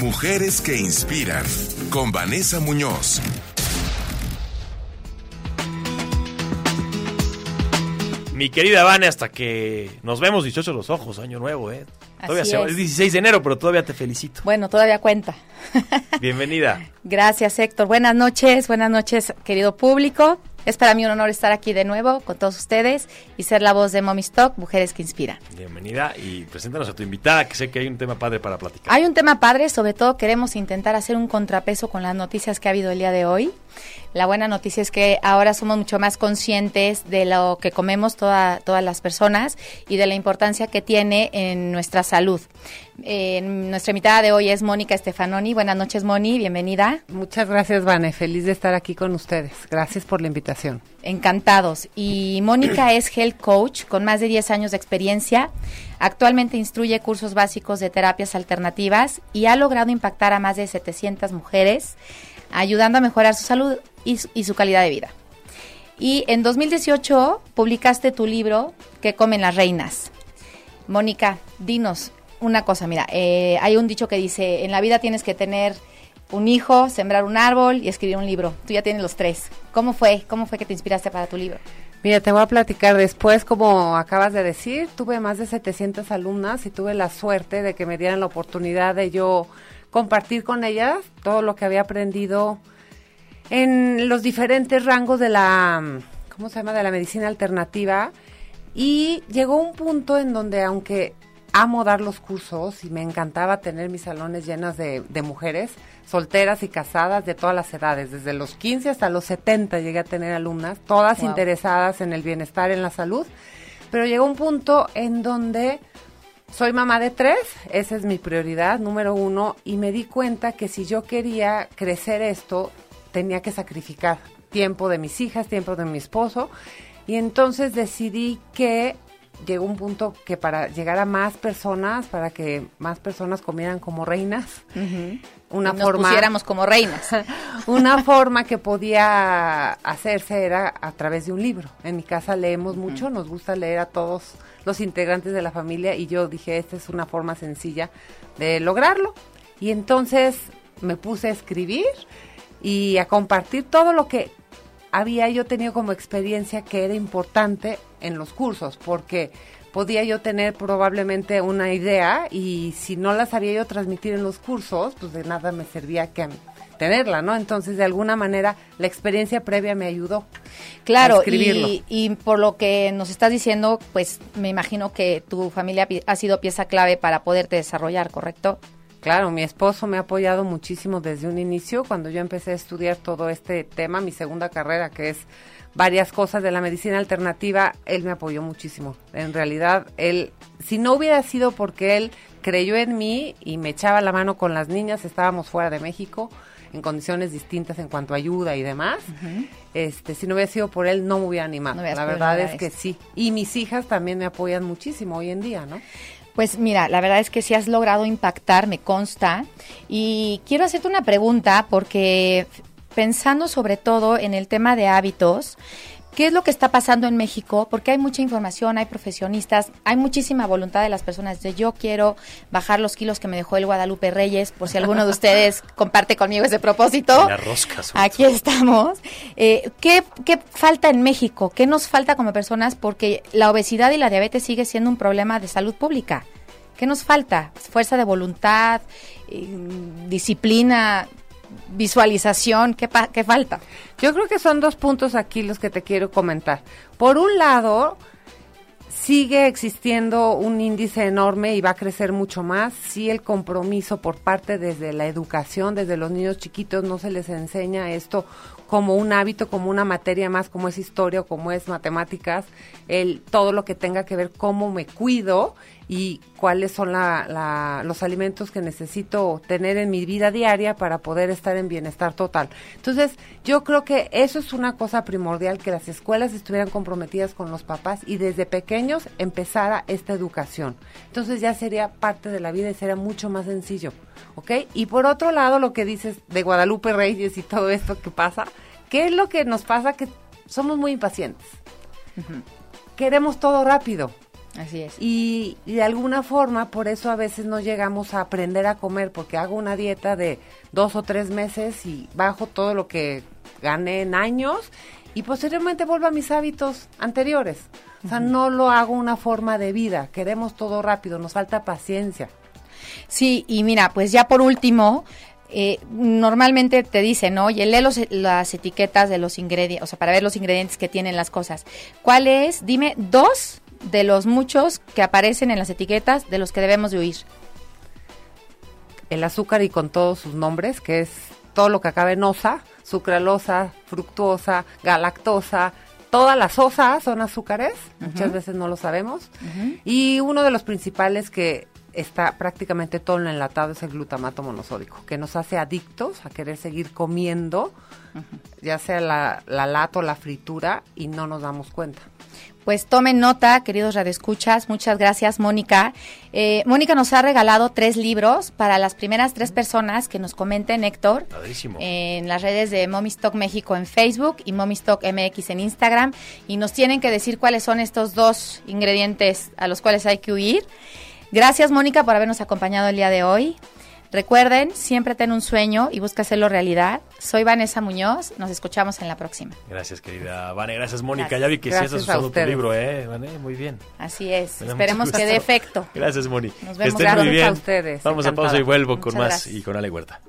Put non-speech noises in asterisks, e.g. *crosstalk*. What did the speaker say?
Mujeres que inspiran con Vanessa Muñoz. Mi querida Vane, hasta que nos vemos 18 los ojos, año nuevo, ¿eh? Todavía Así se- es. es 16 de enero, pero todavía te felicito. Bueno, todavía cuenta. Bienvenida. *laughs* Gracias, Héctor. Buenas noches, buenas noches, querido público. Es para mí un honor estar aquí de nuevo con todos ustedes y ser la voz de Mommy Stock, Mujeres que Inspiran. Bienvenida y preséntanos a tu invitada, que sé que hay un tema padre para platicar. Hay un tema padre, sobre todo queremos intentar hacer un contrapeso con las noticias que ha habido el día de hoy. La buena noticia es que ahora somos mucho más conscientes de lo que comemos toda- todas las personas y de la importancia que tiene en nuestra salud. Eh, nuestra invitada de hoy es Mónica Stefanoni. Buenas noches, Moni, bienvenida. Muchas gracias, Vane. Feliz de estar aquí con ustedes. Gracias por la invitación. Encantados. Y Mónica es health coach con más de 10 años de experiencia. Actualmente instruye cursos básicos de terapias alternativas y ha logrado impactar a más de 700 mujeres, ayudando a mejorar su salud y, su- calidad de vida. Y en 2018 publicaste tu libro ¿Qué comen las reinas? Mónica, dinos una cosa, mira, eh, hay un dicho que dice, en la vida tienes que tener un hijo, sembrar un árbol y escribir un libro. Tú ya tienes los tres. ¿Cómo fue? ¿Cómo fue que te inspiraste para tu libro? Mira, te voy a platicar después, como acabas de decir, tuve más de 700 alumnas y tuve la suerte de que me dieran la oportunidad de yo compartir con ellas todo lo que había aprendido en los diferentes rangos de la, ¿cómo se llama?, de la medicina alternativa. Y llegó un punto en donde, aunque amo dar los cursos y me encantaba tener mis salones llenos de, de mujeres solteras y casadas de todas las edades, desde los 15 hasta los 70 llegué a tener alumnas, todas Wow. interesadas en el bienestar, en la salud, pero llegó un punto en donde soy mamá de tres, esa es mi prioridad número uno, y me di cuenta que si yo quería crecer esto, tenía que sacrificar tiempo de mis hijas, tiempo de mi esposo, y entonces decidí que llegó un punto que para llegar a más personas, para que más personas comieran como reinas, una nos forma pusiéramos como reinas. *laughs* una forma que podía hacerse era a través de un libro. En mi casa leemos mucho, nos gusta leer a todos los integrantes de la familia y yo dije, esta es una forma sencilla de lograrlo. Y entonces me puse a escribir y a compartir todo lo que había yo tenido como experiencia que era importante en los cursos, porque podía yo tener probablemente una idea y si no la sabía yo transmitir en los cursos, pues de nada me servía que tenerla, ¿no? Entonces, de alguna manera, la experiencia previa me ayudó. Claro, a escribirlo. y, y por lo que nos estás diciendo, pues me imagino que tu familia ha sido pieza clave para poderte desarrollar, ¿correcto? Claro, mi esposo me ha apoyado muchísimo desde un inicio. Cuando yo empecé a estudiar todo este tema, mi segunda carrera, que es varias cosas de la medicina alternativa, él me apoyó muchísimo. En realidad, él, si no hubiera sido porque él creyó en mí y me echaba la mano con las niñas, estábamos fuera de México en condiciones distintas en cuanto a ayuda y demás. Este, si no hubiera sido por él, no me hubiera animado. No la verdad es que esto. sí. Y mis hijas también me apoyan muchísimo hoy en día, ¿no? Pues mira, la verdad es que sí has logrado impactar, me consta. Y quiero hacerte una pregunta porque pensando sobre todo en el tema de hábitos, ¿qué es lo que está pasando en México? Porque hay mucha información, hay profesionistas, hay muchísima voluntad de las personas de yo quiero bajar los kilos que me dejó el Guadalupe Reyes, por si alguno de ustedes *laughs* comparte conmigo ese propósito. La rosca, Aquí estamos. Eh, ¿qué, ¿Qué falta en México? ¿Qué nos falta como personas? Porque la obesidad y la diabetes sigue siendo un problema de salud pública. ¿Qué nos falta? Fuerza de voluntad, eh, disciplina, visualización. ¿Qué, pa- qué falta? Yo creo que son dos puntos aquí los que te quiero comentar. Por un lado, sigue existiendo un índice enorme y va a crecer mucho más si el compromiso por parte desde la educación, desde los niños chiquitos, no se les enseña esto como un hábito, como una materia más, como es historia o como es matemáticas, el, todo lo que tenga que ver cómo me cuido y cuáles son la- la- los alimentos que necesito tener en mi vida diaria para poder estar en bienestar total. Entonces, yo creo que eso es una cosa primordial, que las escuelas estuvieran comprometidas con los papás y desde pequeños empezara esta educación. Entonces ya sería parte de la vida y sería mucho más sencillo, ¿ok? Y por otro lado, lo que dices de Guadalupe Reyes y todo esto que pasa, ¿qué es lo que nos pasa? Que somos muy impacientes queremos todo rápido. Así es. Y, y de alguna forma, por eso a veces no llegamos a aprender a comer, porque hago una dieta de dos o tres meses y bajo todo lo que gané en años y posteriormente vuelvo a mis hábitos anteriores. O sea, no lo hago una forma de vida. Queremos todo rápido, nos falta paciencia. Sí, y mira, pues ya por último, eh, normalmente te dicen, ¿no? Oye, lee los- las etiquetas de los ingredientes, o sea, para ver los ingredientes que tienen las cosas. ¿Cuál es? Dime dos de los muchos que aparecen en las etiquetas de los que debemos de huir. El azúcar y con todos sus nombres, que es todo lo que acaba en osa, sucralosa, fructuosa, galactosa, todas las osas son azúcares, muchas veces no lo sabemos. Y uno de los principales que está prácticamente todo enlatado es el glutamato monosódico, que nos hace adictos a querer seguir comiendo, ya sea la, la lata o la fritura, y no nos damos cuenta. Pues tomen nota, queridos radioescuchas. Muchas gracias, Mónica. Eh, Mónica nos ha regalado tres libros para las primeras tres personas que nos comenten, Héctor. Padrísimo. En las redes de Momistock México en Facebook y Momistock MX en Instagram. Y nos tienen que decir cuáles son estos dos ingredientes a los cuales hay que huir. Gracias, Mónica, por habernos acompañado el día de hoy. Recuerden, siempre ten un sueño y busca hacerlo realidad. Soy Vanessa Muñoz. Nos escuchamos en la próxima. Gracias, querida Vane. Gracias, Mónica. Gracias. Ya vi que sí Gracias estás a usando tu libro, ¿eh? Vane, muy bien. Así es. Esperemos que dé efecto. Gracias, Moni. Nos vemos. Estén muy bien. a ustedes. Vamos a pausa y vuelvo con más y con Ale Huerta.